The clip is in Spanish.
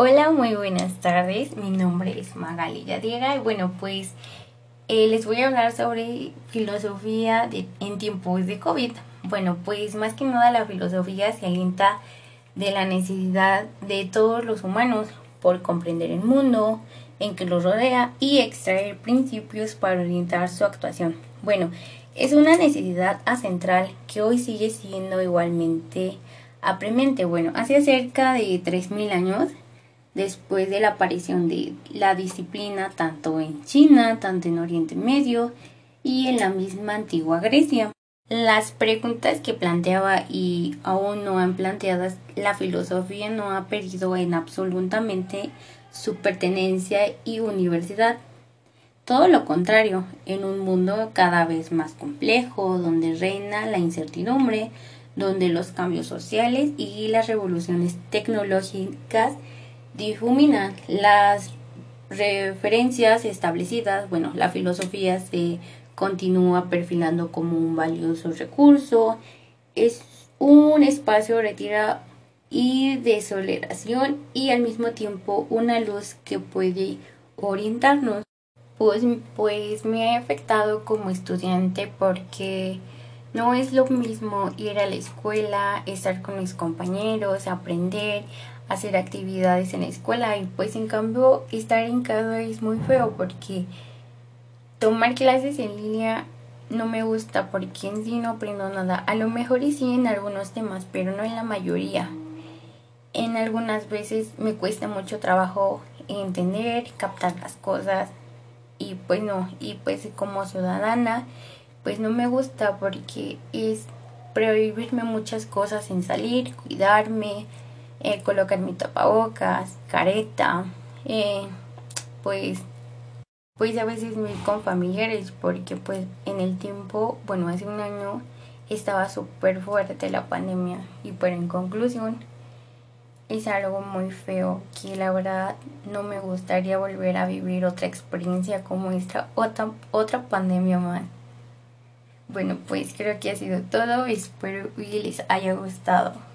Hola, muy buenas tardes. Mi nombre es Magali Yadiera y bueno, pues eh, les voy a hablar sobre filosofía de, en tiempos de COVID. Bueno, pues más que nada la filosofía se alienta de la necesidad de todos los humanos por comprender el mundo en que los rodea y extraer principios para orientar su actuación. Bueno, es una necesidad central que hoy sigue siendo igualmente apremente. Bueno, hace cerca de 3.000 años después de la aparición de la disciplina tanto en China, tanto en Oriente Medio y en la misma antigua Grecia. Las preguntas que planteaba y aún no han planteadas, la filosofía no ha perdido en absolutamente su pertenencia y universidad. Todo lo contrario, en un mundo cada vez más complejo, donde reina la incertidumbre, donde los cambios sociales y las revoluciones tecnológicas difuminan las referencias establecidas, bueno, la filosofía se continúa perfilando como un valioso recurso, es un espacio retira y de soleración y al mismo tiempo una luz que puede orientarnos. Pues, pues me ha afectado como estudiante porque no es lo mismo ir a la escuela, estar con mis compañeros, aprender, hacer actividades en la escuela y pues en cambio estar en casa es muy feo porque tomar clases en línea no me gusta porque en sí no aprendo nada. A lo mejor y sí en algunos temas, pero no en la mayoría. En algunas veces me cuesta mucho trabajo entender, captar las cosas y pues no, y pues como ciudadana pues no me gusta porque es prohibirme muchas cosas en salir, cuidarme, eh, colocar mi tapabocas, careta, eh, pues pues a veces me con familiares porque pues en el tiempo, bueno, hace un año estaba súper fuerte la pandemia y pero en conclusión es algo muy feo que la verdad no me gustaría volver a vivir otra experiencia como esta otra, otra pandemia más. Bueno, pues creo que ha sido todo, espero que les haya gustado.